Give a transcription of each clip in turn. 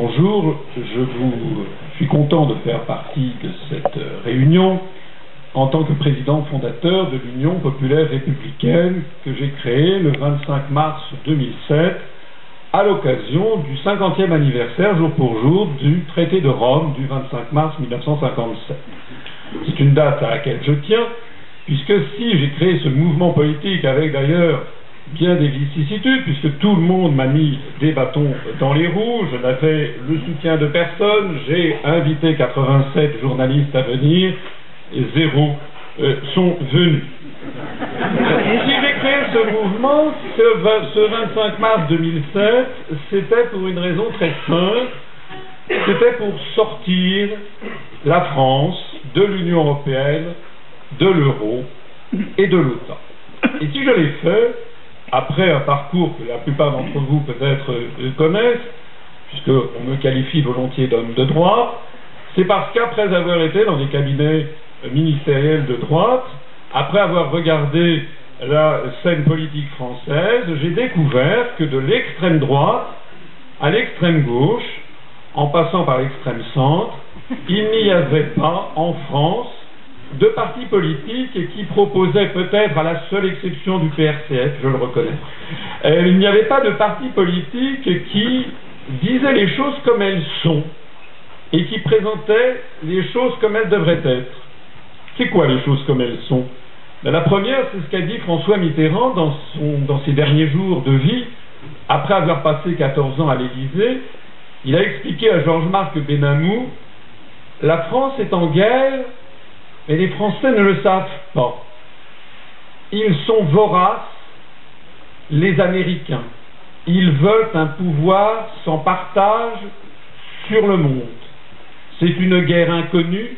Bonjour, je vous suis content de faire partie de cette réunion en tant que président fondateur de l'Union populaire républicaine que j'ai créée le 25 mars 2007 à l'occasion du 50e anniversaire jour pour jour du traité de Rome du 25 mars 1957. C'est une date à laquelle je tiens puisque si j'ai créé ce mouvement politique avec d'ailleurs bien des vicissitudes, puisque tout le monde m'a mis des bâtons dans les roues, je n'avais le soutien de personne, j'ai invité 87 journalistes à venir, et zéro euh, sont venus. Si j'ai créé ce mouvement, ce, ce 25 mars 2007, c'était pour une raison très simple, c'était pour sortir la France de l'Union européenne, de l'euro et de l'OTAN. Et si je l'ai fait, après un parcours que la plupart d'entre vous peut-être euh, connaissent, puisqu'on me qualifie volontiers d'homme de droite, c'est parce qu'après avoir été dans des cabinets euh, ministériels de droite, après avoir regardé la scène politique française, j'ai découvert que de l'extrême droite à l'extrême gauche, en passant par l'extrême centre, il n'y avait pas en France de partis politiques qui proposaient peut-être, à la seule exception du PRCF, je le reconnais, euh, il n'y avait pas de partis politiques qui disaient les choses comme elles sont et qui présentaient les choses comme elles devraient être. C'est quoi les choses comme elles sont? Ben, La première, c'est ce qu'a dit François Mitterrand dans, dans ses derniers jours de vie, après avoir passé 14 ans à l'Élysée. Il a expliqué à Georges-Marc Benamou La France est en guerre mais les Français ne le savent pas. Ils sont voraces, les Américains. Ils veulent un pouvoir sans partage sur le monde. C'est une guerre inconnue,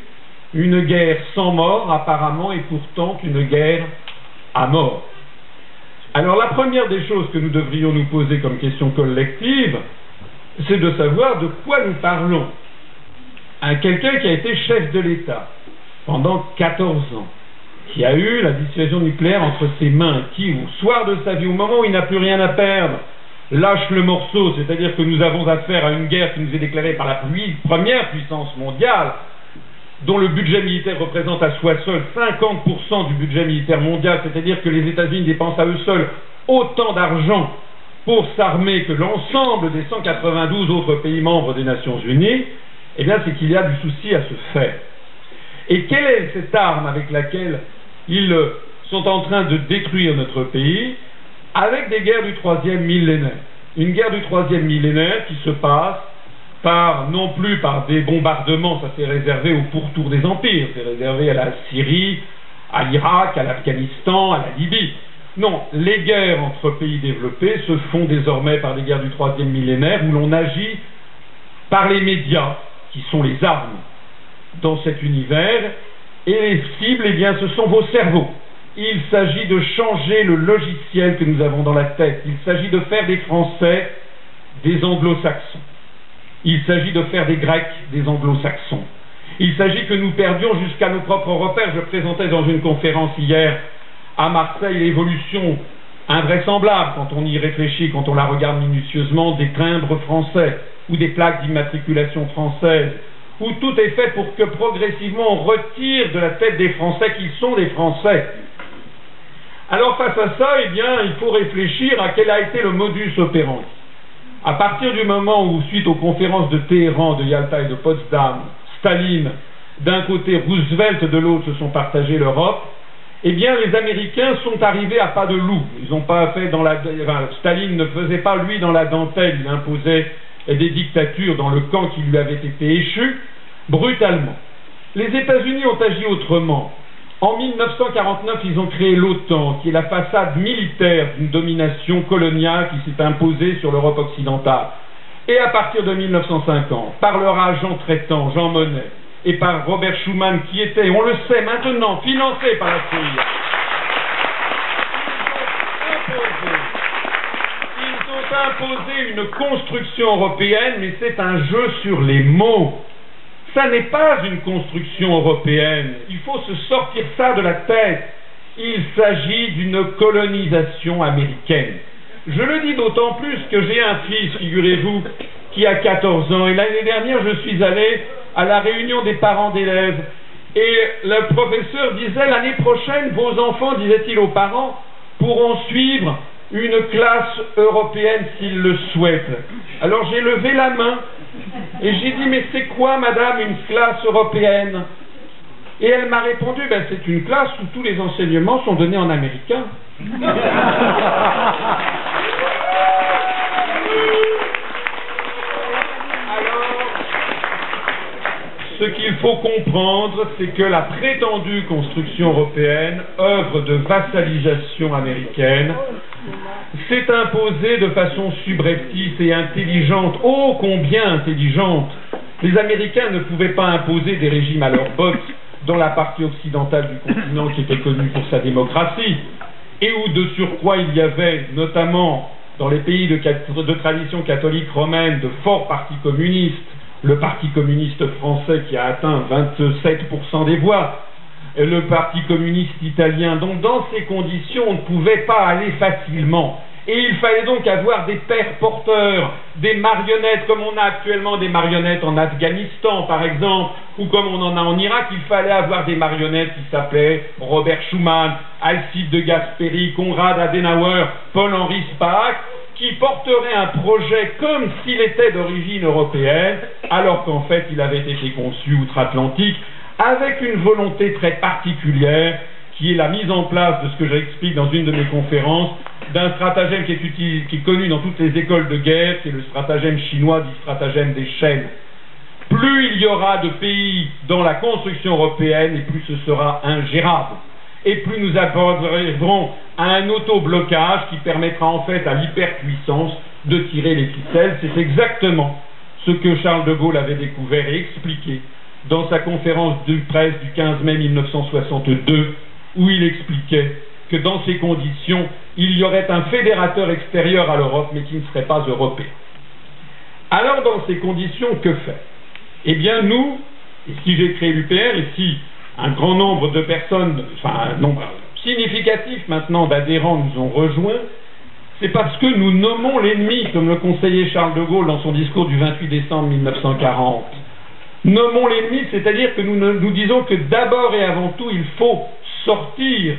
une guerre sans mort apparemment, et pourtant une guerre à mort. Alors la première des choses que nous devrions nous poser comme question collective, c'est de savoir de quoi nous parlons. Un quelqu'un qui a été chef de l'État, pendant 14 ans, qui a eu la dissuasion nucléaire entre ses mains, qui, au soir de sa vie, au moment où il n'a plus rien à perdre, lâche le morceau, c'est-à-dire que nous avons affaire à une guerre qui nous est déclarée par la première puissance mondiale, dont le budget militaire représente à soi seul 50% du budget militaire mondial, c'est-à-dire que les États-Unis dépensent à eux seuls autant d'argent pour s'armer que l'ensemble des 192 autres pays membres des Nations Unies, eh bien c'est qu'il y a du souci à se faire. Et quelle est cette arme avec laquelle ils sont en train de détruire notre pays avec des guerres du troisième millénaire Une guerre du troisième millénaire qui se passe par, non plus par des bombardements, ça c'est réservé au pourtour des empires, c'est réservé à la Syrie, à l'Irak, à l'Afghanistan, à la Libye. Non, les guerres entre pays développés se font désormais par des guerres du troisième millénaire où l'on agit par les médias, qui sont les armes dans cet univers, et les cibles, eh bien, ce sont vos cerveaux. Il s'agit de changer le logiciel que nous avons dans la tête. Il s'agit de faire des Français des anglo-saxons. Il s'agit de faire des Grecs des anglo-saxons. Il s'agit que nous perdions jusqu'à nos propres repères. Je présentais dans une conférence hier à Marseille l'évolution invraisemblable, quand on y réfléchit, quand on la regarde minutieusement, des timbres français ou des plaques d'immatriculation françaises où tout est fait pour que progressivement on retire de la tête des Français qu'ils sont des Français. Alors face à ça, eh il faut réfléchir à quel a été le modus operandi. À partir du moment où, suite aux conférences de Téhéran, de Yalta et de Potsdam, Staline d'un côté, Roosevelt de l'autre se sont partagés l'Europe, eh bien, les Américains sont arrivés à pas de loup. Ils n'ont pas fait Staline ne faisait pas lui dans la dentelle, il imposait des dictatures dans le camp qui lui avait été échu brutalement. Les États-Unis ont agi autrement. En 1949, ils ont créé l'OTAN, qui est la façade militaire d'une domination coloniale qui s'est imposée sur l'Europe occidentale. Et à partir de 1950, par leur agent traitant, Jean Monnet, et par Robert Schuman, qui était, on le sait maintenant, financé par la CIA, ils ont imposé une construction européenne, mais c'est un jeu sur les mots. Ça n'est pas une construction européenne. Il faut se sortir ça de la tête. Il s'agit d'une colonisation américaine. Je le dis d'autant plus que j'ai un fils, figurez-vous, qui a 14 ans. Et l'année dernière, je suis allé à la réunion des parents d'élèves. Et le professeur disait, l'année prochaine, vos enfants, disait-il aux parents, pourront suivre une classe européenne s'ils le souhaitent. Alors j'ai levé la main et j'ai dit, mais c'est quoi, madame, une classe européenne? Et elle m'a répondu, ben, c'est une classe où tous les enseignements sont donnés en américain. ce qu'il faut comprendre, c'est que la prétendue construction européenne, œuvre de vassalisation américaine, s'est imposée de façon subreptice et intelligente, ô combien intelligente. Les Américains ne pouvaient pas imposer des régimes à leur bottes dans la partie occidentale du continent qui était connue pour sa démocratie, et où de surcroît il y avait, notamment dans les pays de tradition catholique romaine, de forts partis communistes, le Parti communiste français qui a atteint 27% des voix, le Parti communiste italien. Donc dans ces conditions, on ne pouvait pas aller facilement. Et il fallait donc avoir des pères porteurs, des marionnettes, comme on a actuellement des marionnettes en Afghanistan, par exemple, ou comme on en a en Irak, il fallait avoir des marionnettes qui s'appelaient Robert Schuman, Alcide de Gasperi, Konrad Adenauer, Paul-Henri Spaak, qui porterait un projet comme s'il était d'origine européenne, alors qu'en fait il avait été conçu outre-Atlantique, avec une volonté très particulière, qui est la mise en place de ce que j'explique dans une de mes conférences, d'un stratagème qui est, connu dans toutes les écoles de guerre, qui est le stratagème chinois dit stratagème des chaînes. Plus il y aura de pays dans la construction européenne, et plus ce sera ingérable et plus nous arriverons à un auto-blocage qui permettra en fait à l'hyperpuissance de tirer les ficelles. C'est exactement ce que Charles de Gaulle avait découvert et expliqué dans sa conférence de presse du 15 mai 1962, où il expliquait que dans ces conditions, il y aurait un fédérateur extérieur à l'Europe, mais qui ne serait pas européen. Alors, dans ces conditions, que faire? Eh bien, nous, si j'ai créé l'UPR, et si un grand nombre de personnes, enfin un nombre significatif maintenant d'adhérents nous ont rejoints, c'est parce que nous nommons l'ennemi, comme le conseiller Charles de Gaulle dans son discours du 28 décembre 1940. Nommons l'ennemi, c'est-à-dire que nous, nous disons que d'abord et avant tout, il faut sortir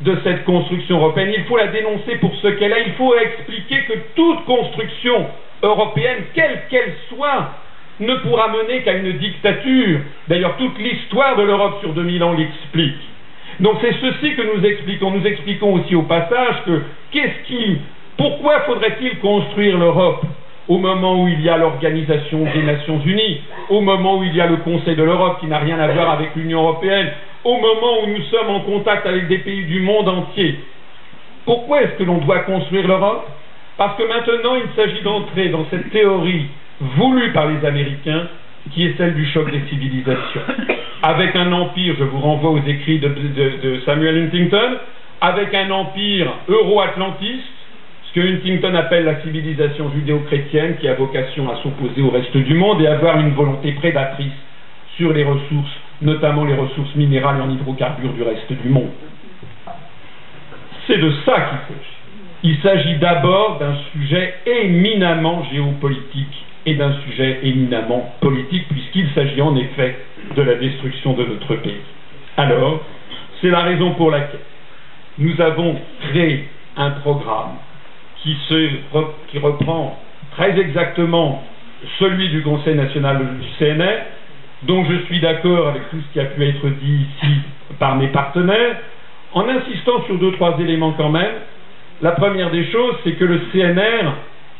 de cette construction européenne, il faut la dénoncer pour ce qu'elle est, il faut expliquer que toute construction européenne, quelle qu'elle soit, ne pourra mener qu'à une dictature. D'ailleurs, toute l'histoire de l'Europe sur 2000 ans l'explique. Donc c'est ceci que nous expliquons. Nous expliquons aussi au passage que qu'est-ce qui, pourquoi faudrait-il construire l'Europe au moment où il y a l'Organisation des Nations Unies, au moment où il y a le Conseil de l'Europe qui n'a rien à voir avec l'Union européenne, au moment où nous sommes en contact avec des pays du monde entier? Pourquoi est-ce que l'on doit construire l'Europe? Parce que maintenant il s'agit d'entrer dans cette théorie voulue par les Américains, qui est celle du choc des civilisations. Avec un empire, je vous renvoie aux écrits de, Samuel Huntington, avec un empire euro-atlantiste, ce que Huntington appelle la civilisation judéo-chrétienne, qui a vocation à s'opposer au reste du monde et avoir une volonté prédatrice sur les ressources, notamment les ressources minérales et en hydrocarbures du reste du monde. C'est de ça qu'il s'agit. Il s'agit d'abord d'un sujet éminemment géopolitique et d'un sujet éminemment politique, puisqu'il s'agit en effet de la destruction de notre pays. Alors, c'est la raison pour laquelle nous avons créé un programme qui, reprend très exactement celui du Conseil national du CNR, dont je suis d'accord avec tout ce qui a pu être dit ici par mes partenaires, en insistant sur deux, trois éléments quand même. La première des choses, c'est que le CNR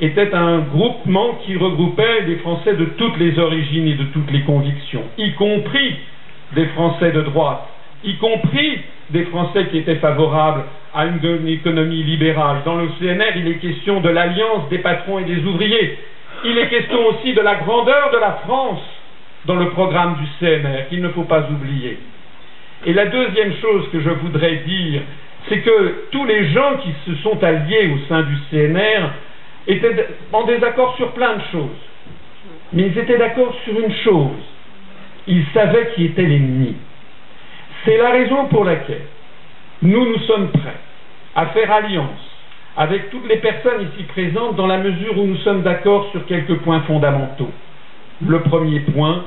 était un groupement qui regroupait des Français de toutes les origines et de toutes les convictions, y compris des Français de droite, y compris des Français qui étaient favorables à une, économie libérale. Dans le CNR, il est question de l'alliance des patrons et des ouvriers. Il est question aussi de la grandeur de la France dans le programme du CNR, qu'il ne faut pas oublier. Et la deuxième chose que je voudrais dire, c'est que tous les gens qui se sont alliés au sein du CNR étaient en désaccord sur plein de choses. Mais ils étaient d'accord sur une chose. Ils savaient qui était l'ennemi. C'est la raison pour laquelle nous nous sommes prêts à faire alliance avec toutes les personnes ici présentes dans la mesure où nous sommes d'accord sur quelques points fondamentaux. Le premier point,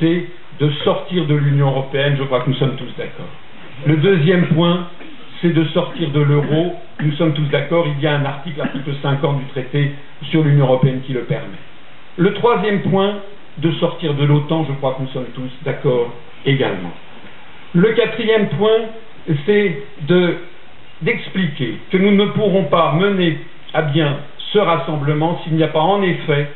c'est de sortir de l'Union européenne, je crois que nous sommes tous d'accord. Le deuxième point, c'est de sortir de l'euro, nous sommes tous d'accord, il y a un article, l'article 50 du traité sur l'Union européenne qui le permet. Le troisième point, de sortir de l'OTAN, je crois que nous sommes tous d'accord également. Le quatrième point, c'est d'expliquer que nous ne pourrons pas mener à bien ce rassemblement s'il n'y a pas en effet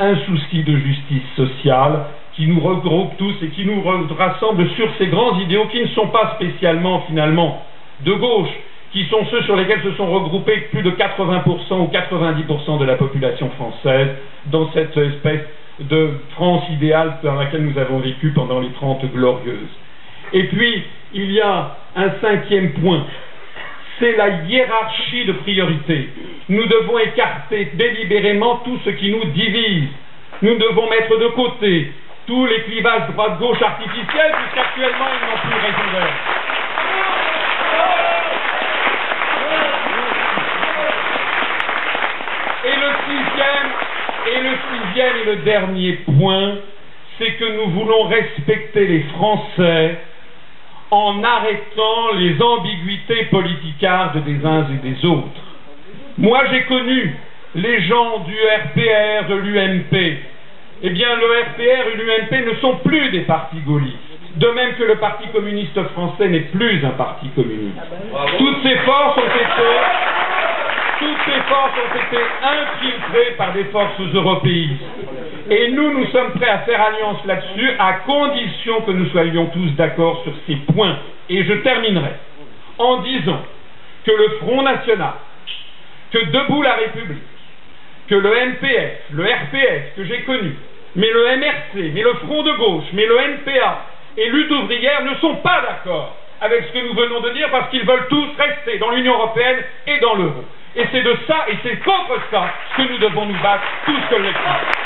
un souci de justice sociale qui nous regroupe tous et qui nous rassemble sur ces grands idéaux qui ne sont pas spécialement finalement de gauche, qui sont ceux sur lesquels se sont regroupés plus de 80% ou 90% de la population française dans cette espèce de France idéale dans laquelle nous avons vécu pendant les Trente Glorieuses. Et puis, il y a un cinquième point, c'est la hiérarchie de priorité. Nous devons écarter délibérément tout ce qui nous divise. Nous devons mettre de côté tous les clivages droite-gauche artificiels, puisqu'actuellement ils n'ont plus raison. Et le sixième, et le sixième et le dernier point, c'est que nous voulons respecter les Français en arrêtant les ambiguïtés politicardes des uns et des autres. Moi, j'ai connu les gens du RPR, de l'UMP. Eh bien, le RPR et l'UMP ne sont plus des partis gaullistes. De même que le Parti communiste français n'est plus un parti communiste. Toutes ces forces ont été toutes ces forces ont été infiltrées par des forces européistes. Et nous, nous sommes prêts à faire alliance là-dessus, à condition que nous soyons tous d'accord sur ces points. Et je terminerai en disant que le Front National, que Debout la République, que le MPF, le RPS que j'ai connu, mais le MRC, mais le Front de gauche, mais le NPA et Lutte ouvrière ne sont pas d'accord avec ce que nous venons de dire parce qu'ils veulent tous rester dans l'Union européenne et dans l'euro. Et c'est de ça, et c'est contre ça que nous devons nous battre tous collectivement.